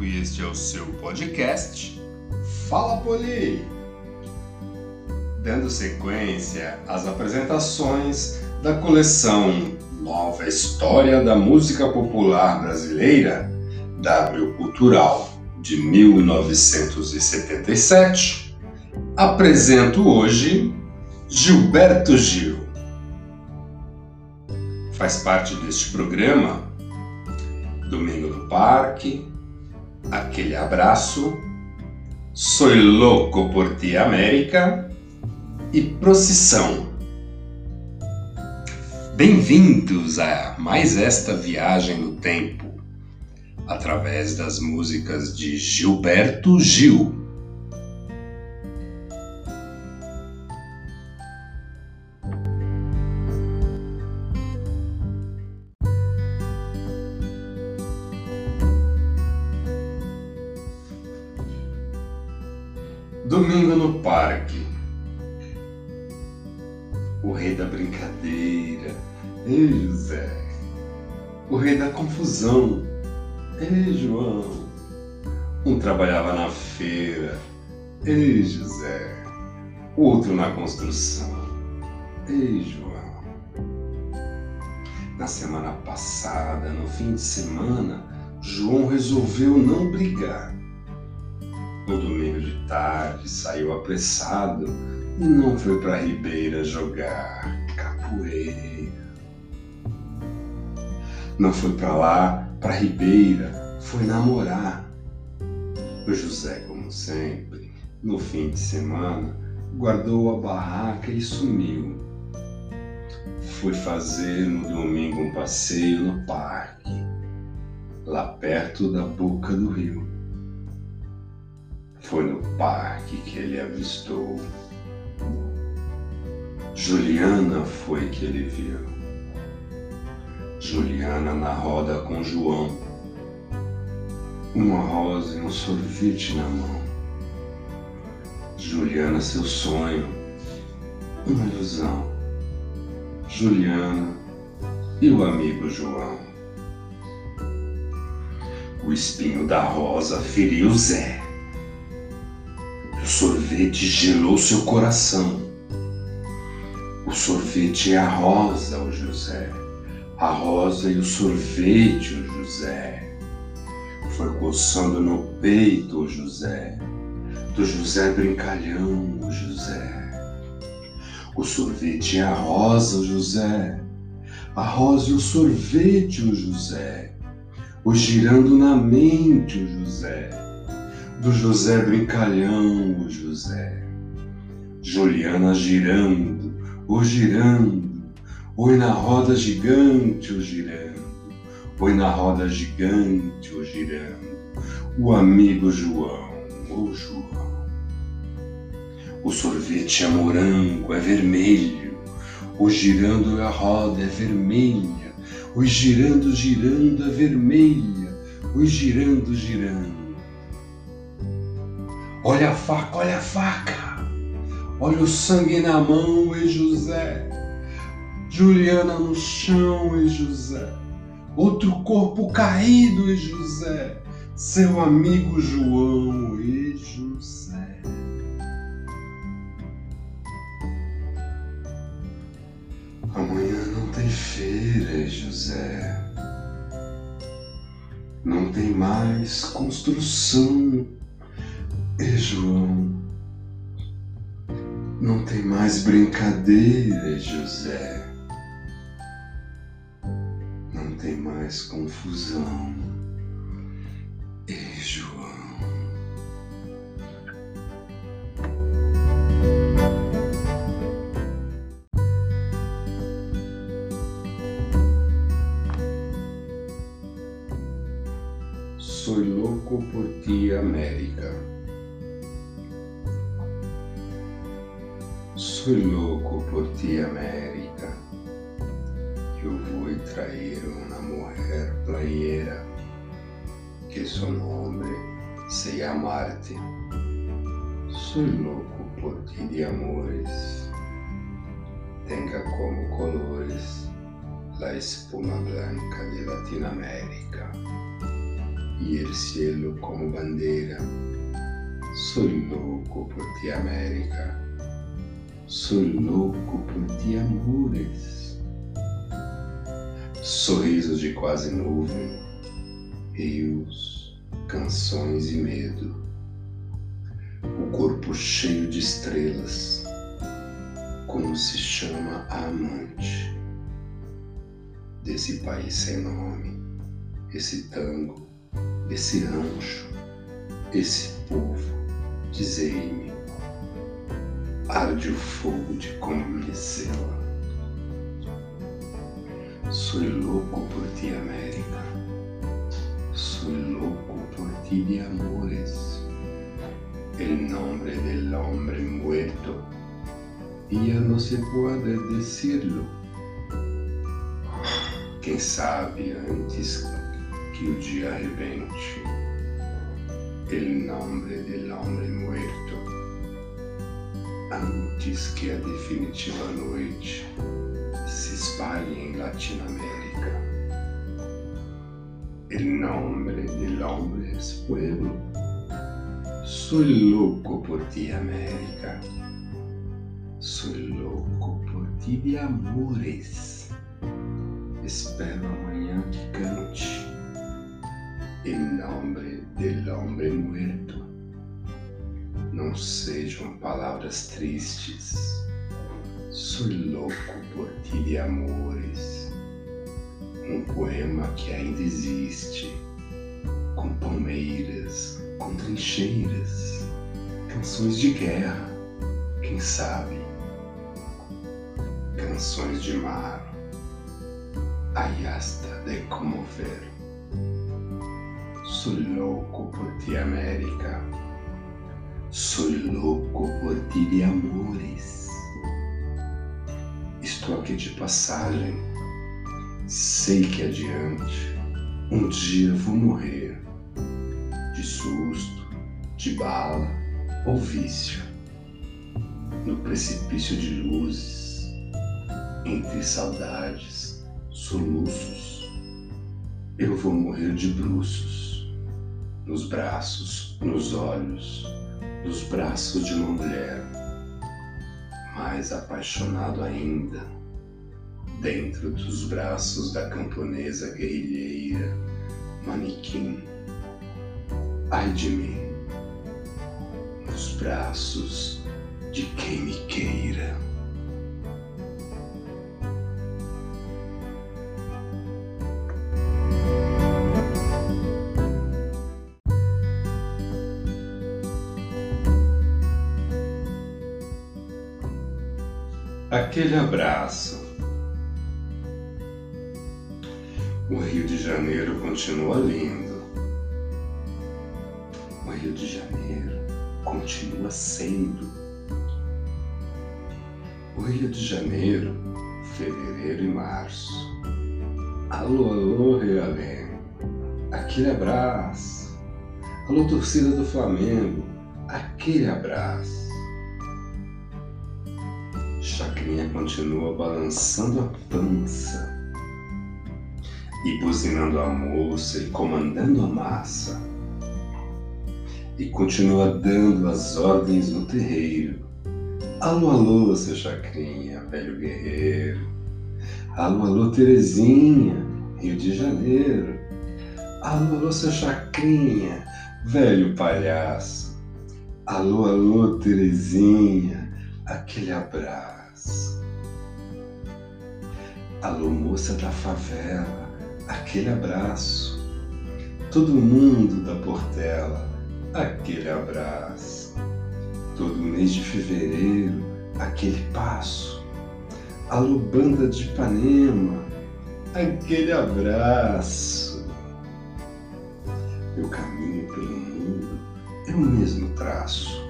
E este é o seu podcast Fala Poli! Dando sequência às apresentações da coleção Nova História da Música Popular Brasileira, W Cultural, de 1977, apresento hoje Gilberto Gil. Faz parte deste programa Domingo no Parque, Aquele Abraço, Soy Louco por Ti América e Procissão. Bem-vindos a mais esta viagem no tempo, através das músicas de Gilberto Gil. Domingo no parque. O rei da brincadeira. Ei, José. O rei da confusão. Ei, João. Um trabalhava na feira. Ei, José. Outro na construção. Ei, João. Na semana passada, no fim de semana, João resolveu não brigar no domingo de tarde, saiu apressado e não foi para Ribeira jogar capoeira. Não foi para lá, para Ribeira, foi namorar. O José, como sempre, no fim de semana, guardou a barraca e sumiu. Fui fazer no domingo um passeio no parque, lá perto da boca do rio. Foi no parque que ele avistou. Juliana foi que ele viu. Juliana na roda com João. Uma rosa e um sorvete na mão. Juliana, seu sonho, uma ilusão. Juliana e o amigo João. O espinho da rosa feriu Zé. Sorvete gelou seu coração. O sorvete é a rosa, o José. A rosa e o sorvete, o José. Foi coçando no peito, o José. Do José brincalhão, o José. O sorvete é a rosa, o José. A rosa e o sorvete, o José. O girando na mente, o José do José Brincalhão, o José. Juliana girando, o girando, oi na roda gigante, o girando, oi na roda gigante, o girando, o amigo João, o João. O sorvete é morango, é vermelho, o girando a roda é vermelha, o girando, girando é vermelha, o girando, girando Olha a faca, olha a faca. Olha o sangue na mão, e José. Juliana no chão, e José. Outro corpo caído, e José. Seu amigo João, e José. Amanhã não tem feira, José. Não tem mais construção e João, não tem mais brincadeira, José. Não tem mais confusão. E João. Soy louco por ti, América. Por ti, América. Eu vou trair uma mulher playera que su nombre se llama Arte. Soy louco por ti de amores. Tenga como colores la espuma blanca de Latinoamérica. y el cielo como bandera. Soy loco por ti, América. Soy louco por ti, amores. Sorrisos de quase nuvem, rios, canções e medo. O corpo cheio de estrelas, como se chama a amante desse país sem nome, esse tango, esse rancho, esse povo, dizei-me arde o fogo de conhecê-la. Sou louco por ti, América. Sou louco por ti de amores. El nombre del hombre muerto. Ya no se puede decirlo. Quem sabe antes que o dia arrebente. El nombre del hombre muerto antes que a definitiva noite se espalhe em Latinoamérica. El nombre del hombre es pueblo. Soy loco por ti, América. Soy loco por ti de amores. Espero amanhã que cante. Em nome del hombre muerto não sejam palavras tristes. Sou louco por ti de amores. Um poema que ainda existe, com palmeiras, com trincheiras, canções de guerra, quem sabe? Canções de mar, ayasta de comover. Sou louco por ti, América Soy louco por ti de amores. Estou aqui de passagem. Sei que adiante um dia vou morrer de susto, de bala ou vício, no precipício de luzes, entre saudades, soluços. Eu vou morrer de bruços, nos braços, nos olhos dos braços de uma mulher, mais apaixonado ainda, dentro dos braços da camponesa guerrilheira, manequim. Ai de mim, nos braços de quem me queira. Aquele abraço. O Rio de Janeiro continua lindo. O Rio de Janeiro continua sendo. O Rio de Janeiro, fevereiro e março. Alô, alô, Realengo. Aquele abraço. Alô, torcida do Flamengo. Aquele abraço. Chacrinha continua balançando a pança e buzinando a moça e comandando a massa. E continua dando as ordens no terreiro. Alô, alô, seu Chacrinha, velho guerreiro. Alô, alô, Terezinha, Rio de Janeiro. Alô, alô, seu Chacrinha, velho palhaço. Alô, alô, Terezinha, aquele abraço. Alô, moça da favela, aquele abraço. Todo mundo da Portela, aquele abraço. Todo mês de fevereiro, aquele passo. Alô, banda de Ipanema, aquele abraço. Meu caminho pelo mundo é o mesmo traço.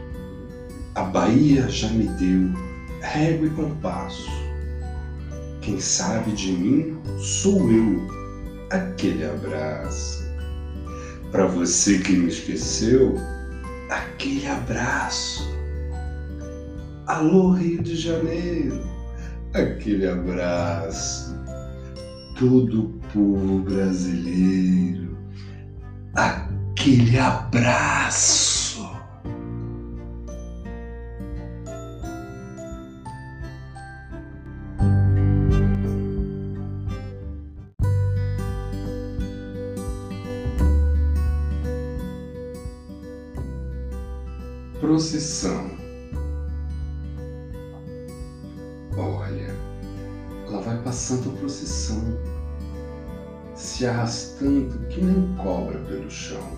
A Bahia já me deu régua e compasso. Quem sabe de mim sou eu, aquele abraço. Para você que me esqueceu, aquele abraço. Alô, Rio de Janeiro, aquele abraço. Todo povo brasileiro, aquele abraço. Procissão. Olha, ela vai passando a procissão, se arrastando que nem cobra pelo chão.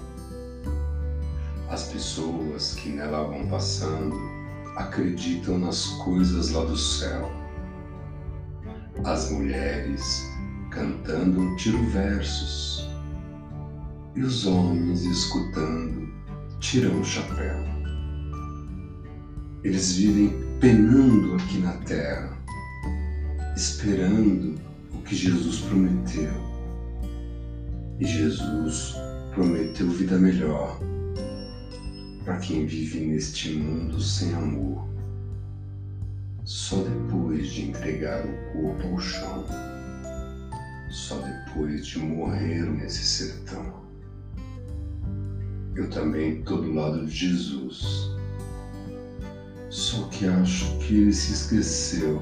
As pessoas que nela vão passando acreditam nas coisas lá do céu. As mulheres cantando tiro versos e os homens escutando tiram o chapéu. Eles vivem penando aqui na terra, esperando o que Jesus prometeu. E Jesus prometeu vida melhor para quem vive neste mundo sem amor. Só depois de entregar o corpo ao chão, só depois de morrer nesse sertão. Eu também estou do lado de Jesus. Só que acho que ele se esqueceu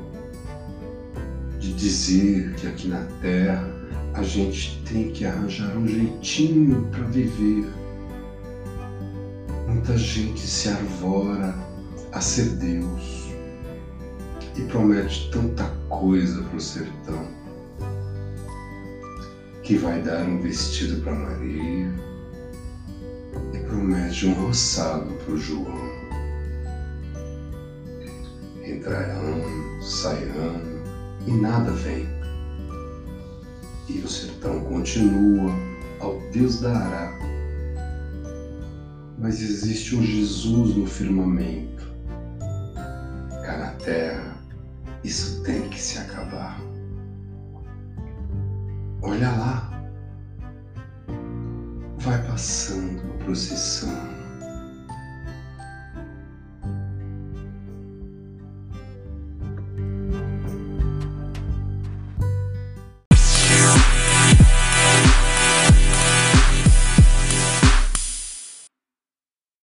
de dizer que aqui na Terra a gente tem que arranjar um jeitinho para viver. Muita gente se arvora a ser Deus e promete tanta coisa para o sertão que vai dar um vestido para Maria e promete um roçado para o João. Entra ano, ano e nada vem. E o sertão continua ao Deus dará. Mas existe um Jesus no firmamento. Cá na terra, isso tem que se acabar. Olha lá, vai passando a procissão